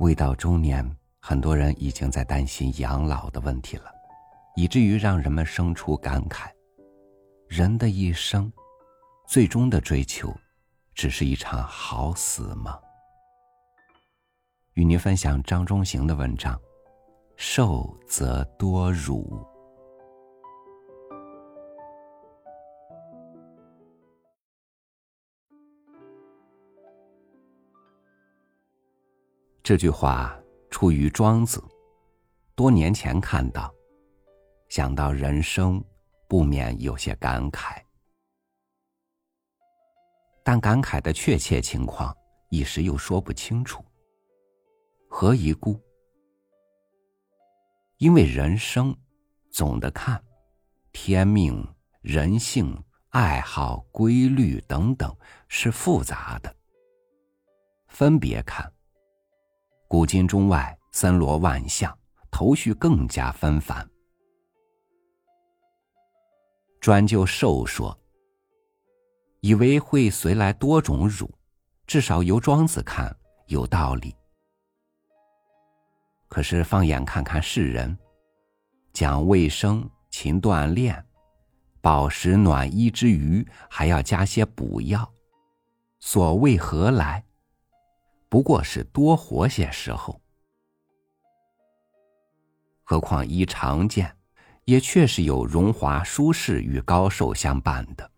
未到中年，很多人已经在担心养老的问题了，以至于让人们生出感慨：人的一生，最终的追求，只是一场好死吗？与您分享张中行的文章：寿则多辱。这句话出于庄子，多年前看到，想到人生，不免有些感慨。但感慨的确切情况一时又说不清楚。何以故？因为人生，总的看，天命、人性、爱好、规律等等是复杂的。分别看。古今中外，森罗万象，头绪更加纷繁。专就寿说，以为会随来多种辱，至少由庄子看有道理。可是放眼看看世人，讲卫生、勤锻炼、饱食暖衣之余，还要加些补药，所谓何来？不过是多活些时候，何况依常见，也确实有荣华舒适与高寿相伴的。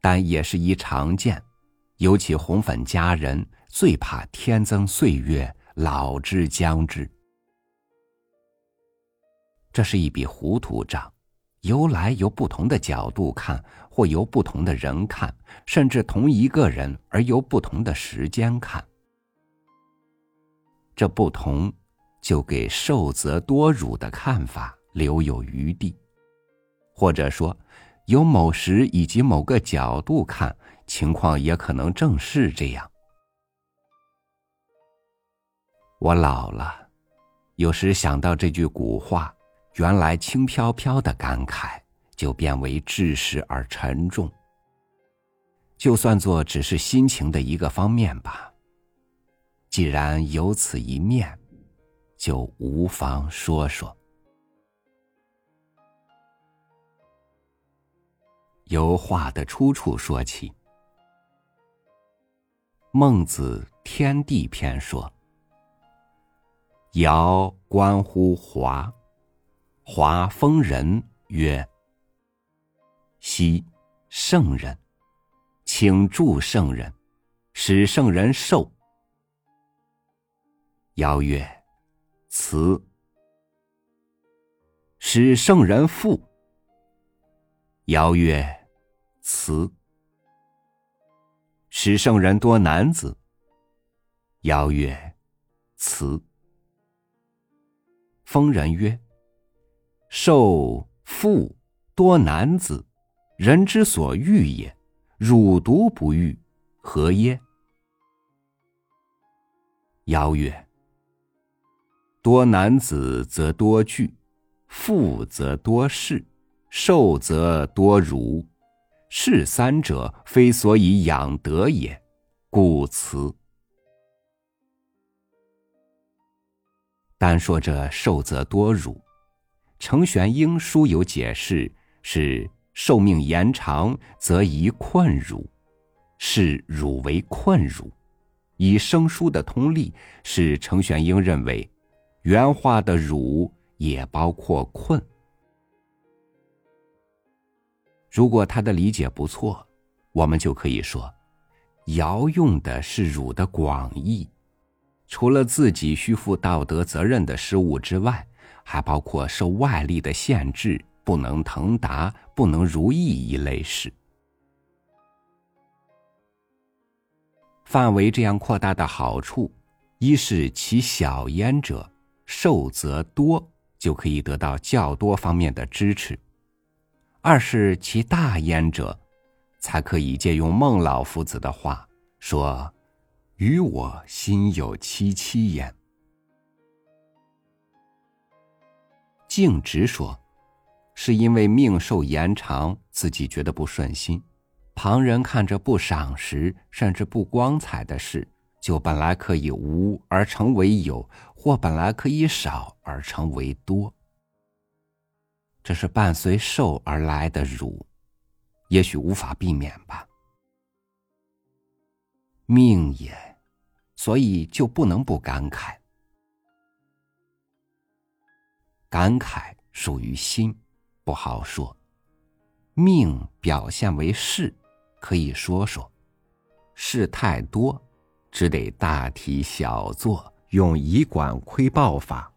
但也是一常见，尤其红粉佳人最怕天增岁月老之将至。这是一笔糊涂账。由来由不同的角度看，或由不同的人看，甚至同一个人而由不同的时间看，这不同就给受则多辱的看法留有余地，或者说，由某时以及某个角度看，情况也可能正是这样。我老了，有时想到这句古话。原来轻飘飘的感慨，就变为至实而沉重。就算作只是心情的一个方面吧。既然有此一面，就无妨说说。由话的出处说起，《孟子·天地篇》说：“尧关乎华。”华丰人曰：“昔圣人，请助圣人，使圣人寿。”尧曰：“辞。”使圣人富。尧曰：“辞。”使圣人多男子。尧曰：“辞。”丰人曰。受富多男子，人之所欲也。汝独不欲，何耶？尧曰：多男子则多惧，富则多事，寿则多辱。是三者，非所以养德也，故辞。单说这寿则多辱。程玄英书有解释，是寿命延长则宜困辱，视辱为困辱。以生疏的通例，是程玄英认为，原话的辱也包括困。如果他的理解不错，我们就可以说，尧用的是辱的广义，除了自己需负道德责任的失误之外。还包括受外力的限制，不能腾达，不能如意一类事。范围这样扩大的好处，一是其小焉者，受则多，就可以得到较多方面的支持；二是其大焉者，才可以借用孟老夫子的话说：“与我心有戚戚焉。”径直说，是因为命寿延长，自己觉得不顺心；旁人看着不赏识，甚至不光彩的事，就本来可以无而成为有，或本来可以少而成为多。这是伴随受而来的辱，也许无法避免吧。命也，所以就不能不感慨。感慨属于心，不好说；命表现为事，可以说说。事太多，只得大题小做，用以管窥豹法，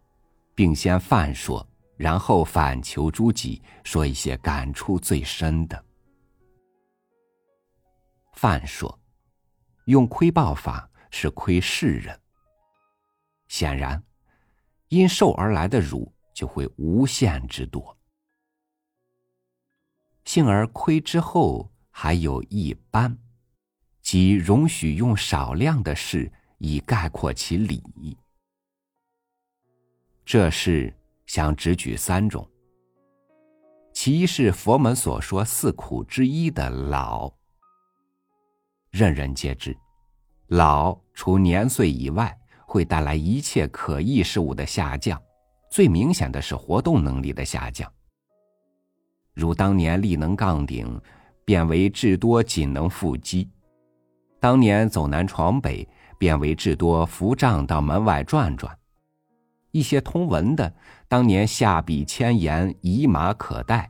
并先泛说，然后反求诸己，说一些感触最深的。泛说。用窥豹法是窥世人，显然，因受而来的辱就会无限之多。幸而亏之后还有一般，即容许用少量的事以概括其理。这事想只举三种，其一是佛门所说四苦之一的老。人人皆知，老除年岁以外，会带来一切可意事物的下降，最明显的是活动能力的下降。如当年力能杠顶，变为至多仅能腹肌；当年走南闯北，变为至多扶杖到门外转转。一些通文的，当年下笔千言，以马可待，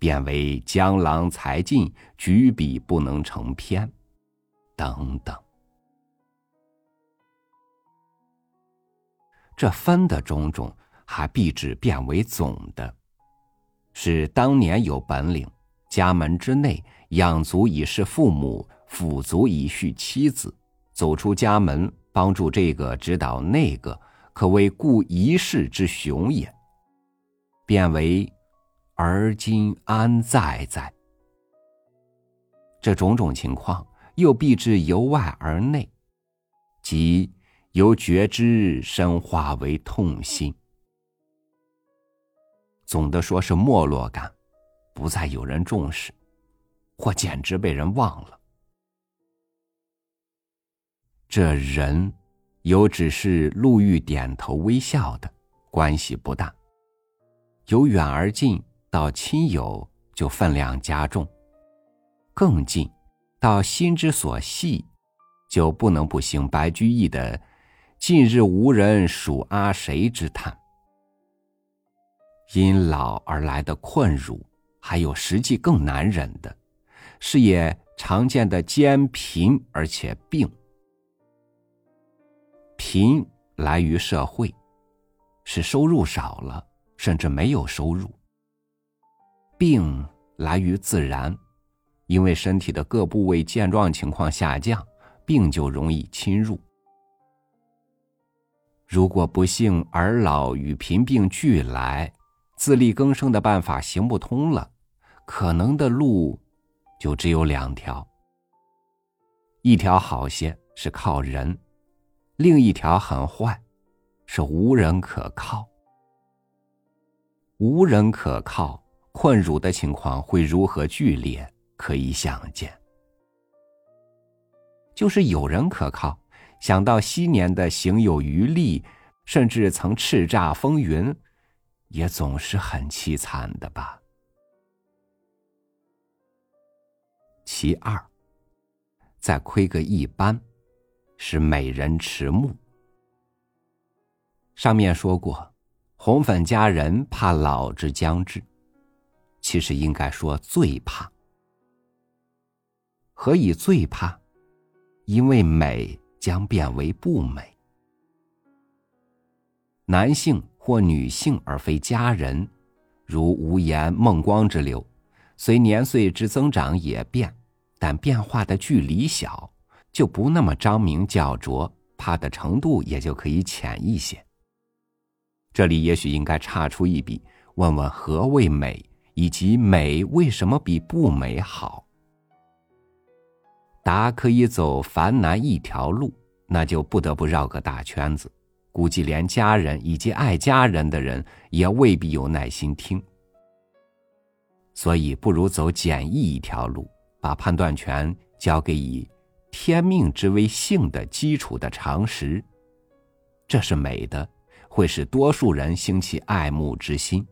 变为江郎才尽，举笔不能成篇。等等，这分的种种，还必指变为总的，是当年有本领，家门之内养足以是父母，抚足以续妻子，走出家门帮助这个指导那个，可谓故一世之雄也。变为而今安在在？这种种情况。又必至由外而内，即由觉知深化为痛心。总的说是没落感，不再有人重视，或简直被人忘了。这人有只是路遇点头微笑的，关系不大；由远而近到亲友，就分量加重，更近。到心之所系，就不能不兴白居易的“近日无人数阿谁”之叹。因老而来的困辱，还有实际更难忍的，是也常见的兼贫而且病。贫来于社会，是收入少了，甚至没有收入；病来于自然。因为身体的各部位健壮情况下降，病就容易侵入。如果不幸而老与贫病俱来，自力更生的办法行不通了，可能的路就只有两条：一条好些是靠人，另一条很坏，是无人可靠。无人可靠，困辱的情况会如何剧烈？可以想见，就是有人可靠，想到昔年的行有余力，甚至曾叱咤风云，也总是很凄惨的吧。其二，再窥个一般，是美人迟暮。上面说过，红粉佳人怕老之将至，其实应该说最怕。何以最怕？因为美将变为不美。男性或女性而非佳人，如无言、孟光之流，随年岁之增长也变，但变化的距离小，就不那么张明较着，怕的程度也就可以浅一些。这里也许应该插出一笔，问问何谓美，以及美为什么比不美好。答可以走繁难一条路，那就不得不绕个大圈子。估计连家人以及爱家人的人也未必有耐心听。所以不如走简易一条路，把判断权交给以天命之为性的基础的常识。这是美的，会使多数人兴起爱慕之心。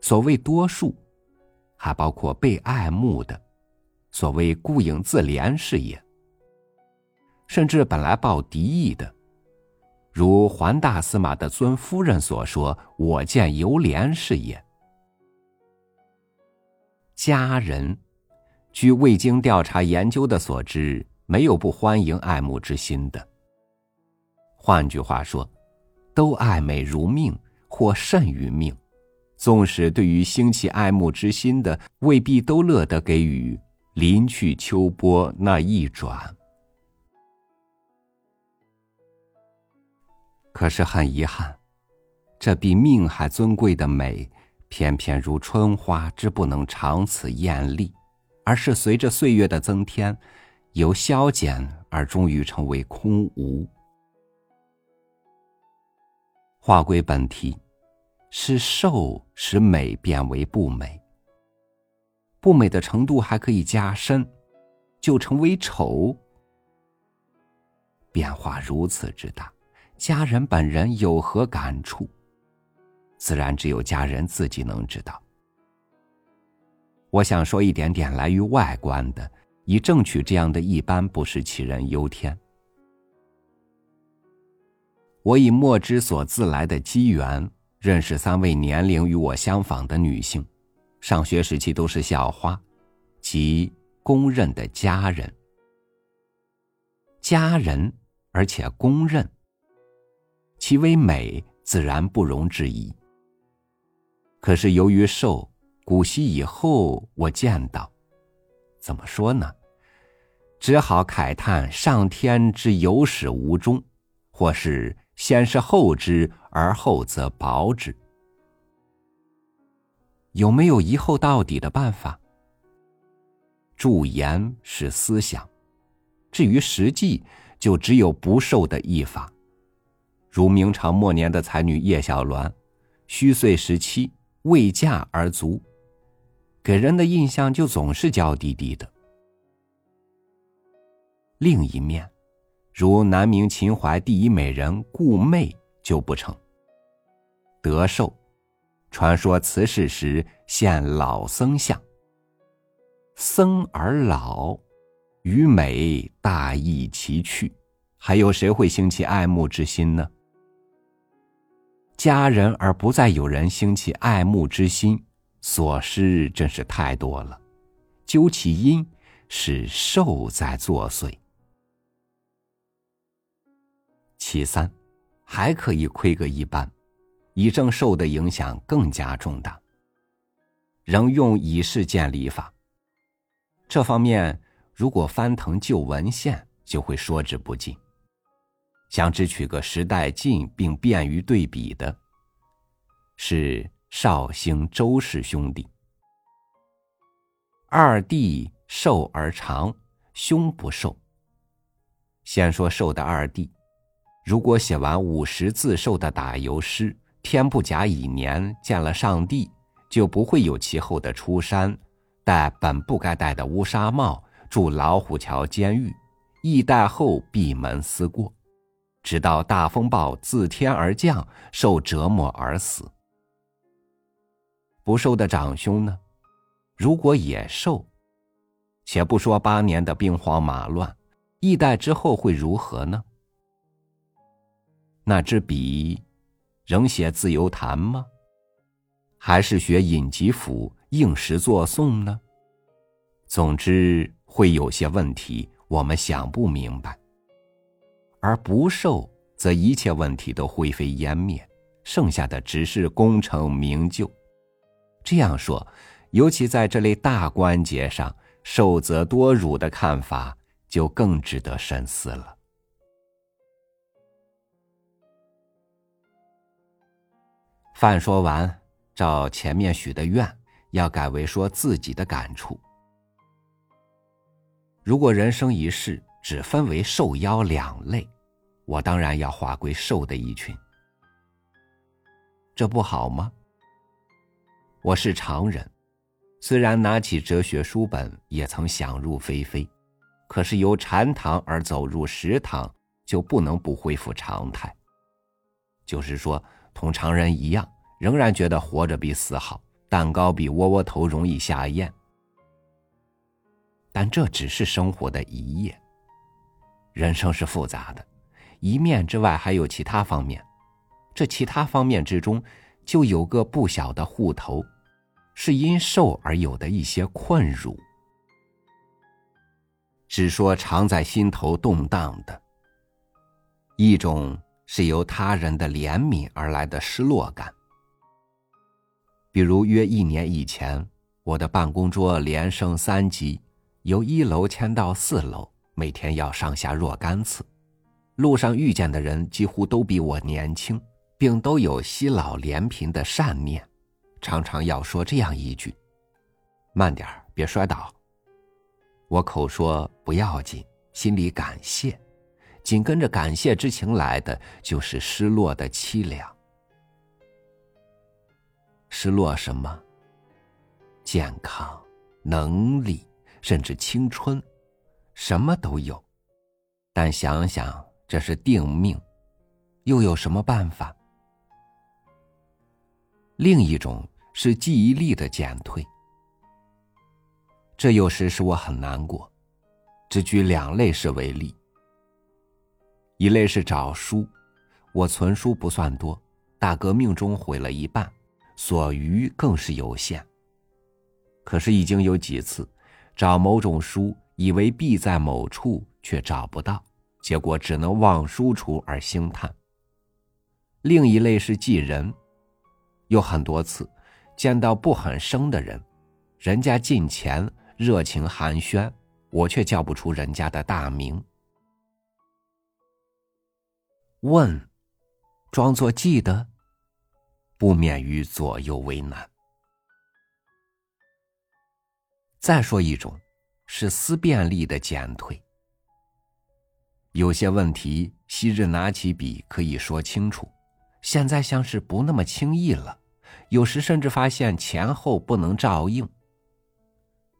所谓多数，还包括被爱慕的，所谓孤影自怜是也。甚至本来抱敌意的，如桓大司马的尊夫人所说：“我见犹怜是也。”家人，据未经调查研究的所知，没有不欢迎爱慕之心的。换句话说，都爱美如命，或甚于命。纵使对于兴起爱慕之心的，未必都乐得给予临去秋波那一转。可是很遗憾，这比命还尊贵的美，偏偏如春花之不能长此艳丽，而是随着岁月的增添，由消减而终于成为空无。话归本题，是瘦使美变为不美，不美的程度还可以加深，就成为丑。变化如此之大，家人本人有何感触？自然只有家人自己能知道。我想说一点点来于外观的，以正取这样的一般不是杞人忧天。我以墨之所自来的机缘，认识三位年龄与我相仿的女性，上学时期都是校花，即公认的佳人。佳人，而且公认，其为美，自然不容置疑。可是由于受古稀以后，我见到，怎么说呢？只好慨叹上天之有始无终，或是。先是后之，而后则薄之。有没有一后到底的办法？驻言是思想，至于实际，就只有不受的一法。如明朝末年的才女叶小鸾，虚岁十七，未嫁而卒，给人的印象就总是娇滴滴的。另一面。如南明秦淮第一美人顾媚就不成。德寿，传说辞世时现老僧相。僧而老，与美大异其趣，还有谁会兴起爱慕之心呢？佳人而不再有人兴起爱慕之心，所失真是太多了。究其因，是寿在作祟。其三，还可以窥个一斑，以正受的影响更加重大。仍用以事见礼法。这方面如果翻腾旧文献，就会说之不尽。想只取个时代近并便于对比的，是绍兴周氏兄弟。二弟瘦而长，兄不瘦。先说瘦的二弟。如果写完五十字瘦的打油诗，天不假以年，见了上帝，就不会有其后的出山，戴本不该戴的乌纱帽，住老虎桥监狱，一代后闭门思过，直到大风暴自天而降，受折磨而死。不寿的长兄呢？如果也寿，且不说八年的兵荒马乱，一代之后会如何呢？那支笔，仍写自由谈吗？还是学尹吉甫应时作颂呢？总之，会有些问题，我们想不明白。而不受，则一切问题都灰飞烟灭，剩下的只是功成名就。这样说，尤其在这类大关节上，受则多辱的看法就更值得深思了。饭说完，照前面许的愿，要改为说自己的感触。如果人生一世只分为受邀两类，我当然要划归受的一群。这不好吗？我是常人，虽然拿起哲学书本也曾想入非非，可是由禅堂而走入食堂，就不能不恢复常态。就是说，同常人一样，仍然觉得活着比死好，蛋糕比窝窝头容易下咽。但这只是生活的一页。人生是复杂的，一面之外还有其他方面，这其他方面之中，就有个不小的户头，是因受而有的一些困辱。只说常在心头动荡的，一种是由他人的怜悯而来的失落感。比如约一年以前，我的办公桌连升三级，由一楼迁到四楼，每天要上下若干次，路上遇见的人几乎都比我年轻，并都有惜老怜贫的善念，常常要说这样一句：“慢点别摔倒。”我口说不要紧，心里感谢，紧跟着感谢之情来的就是失落的凄凉。失落什么？健康、能力，甚至青春，什么都有。但想想这是定命，又有什么办法？另一种是记忆力的减退。这有时使我很难过，只举两类事为例。一类是找书，我存书不算多，大革命中毁了一半，所余更是有限。可是已经有几次，找某种书，以为必在某处，却找不到，结果只能望书处而兴叹。另一类是记人，有很多次，见到不很生的人，人家近前。热情寒暄，我却叫不出人家的大名。问，装作记得，不免于左右为难。再说一种，是思辨力的减退。有些问题，昔日拿起笔可以说清楚，现在像是不那么轻易了。有时甚至发现前后不能照应。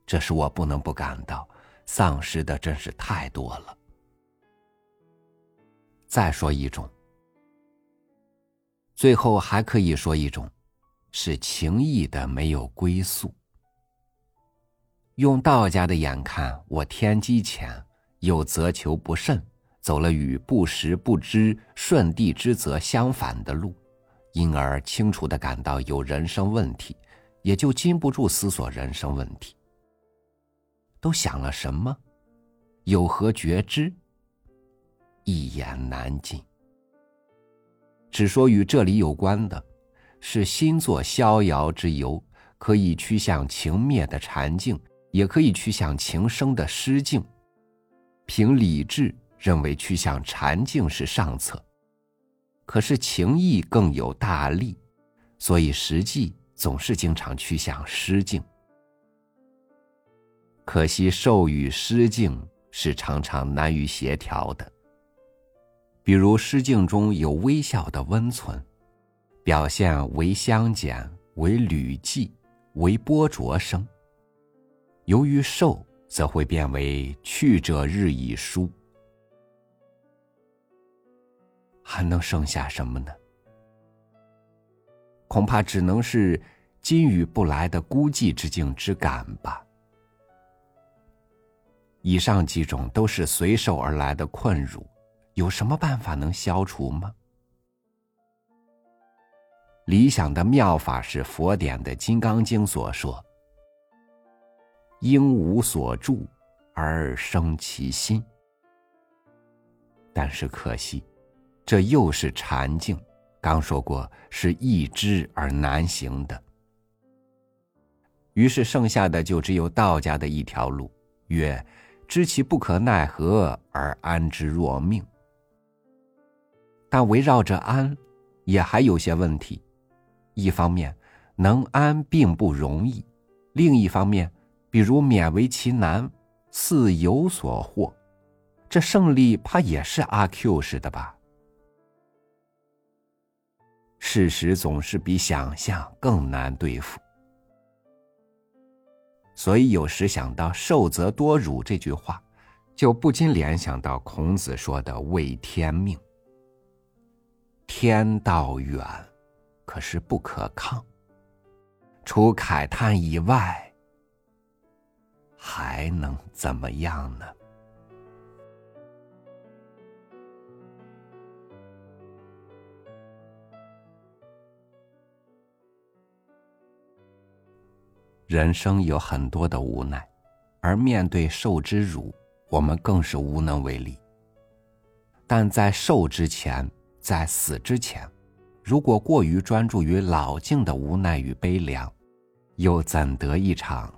这使我不能不感到，丧失的真是太多了。再说一种，最后还可以说一种，是情义的没有归宿。用道家的眼看，我天机浅，又责求不慎，走了与不时不知顺地之则相反的路，因而清楚的感到有人生问题，也就禁不住思索人生问题。都想了什么？有何觉知？一言难尽。只说与这里有关的，是心作逍遥之游，可以趋向情灭的禅境，也可以趋向情生的诗境。凭理智认为趋向禅境是上策，可是情意更有大利，所以实际总是经常趋向诗境。可惜受与失境是常常难于协调的。比如诗境中有微笑的温存，表现为相减，为履迹，为波浊声；由于受，则会变为去者日已疏。还能剩下什么呢？恐怕只能是今与不来的孤寂之境之感吧。以上几种都是随手而来的困辱，有什么办法能消除吗？理想的妙法是佛典的《金刚经》所说：“应无所住而生其心。”但是可惜，这又是禅境，刚说过是易知而难行的。于是剩下的就只有道家的一条路，曰。知其不可奈何而安之若命，但围绕着安，也还有些问题。一方面，能安并不容易；另一方面，比如勉为其难，似有所获，这胜利怕也是阿 Q 式的吧？事实总是比想象更难对付。所以有时想到“受则多辱”这句话，就不禁联想到孔子说的“为天命”。天道远，可是不可抗。除慨叹以外，还能怎么样呢？人生有很多的无奈，而面对受之辱，我们更是无能为力。但在受之前，在死之前，如果过于专注于老境的无奈与悲凉，又怎得一场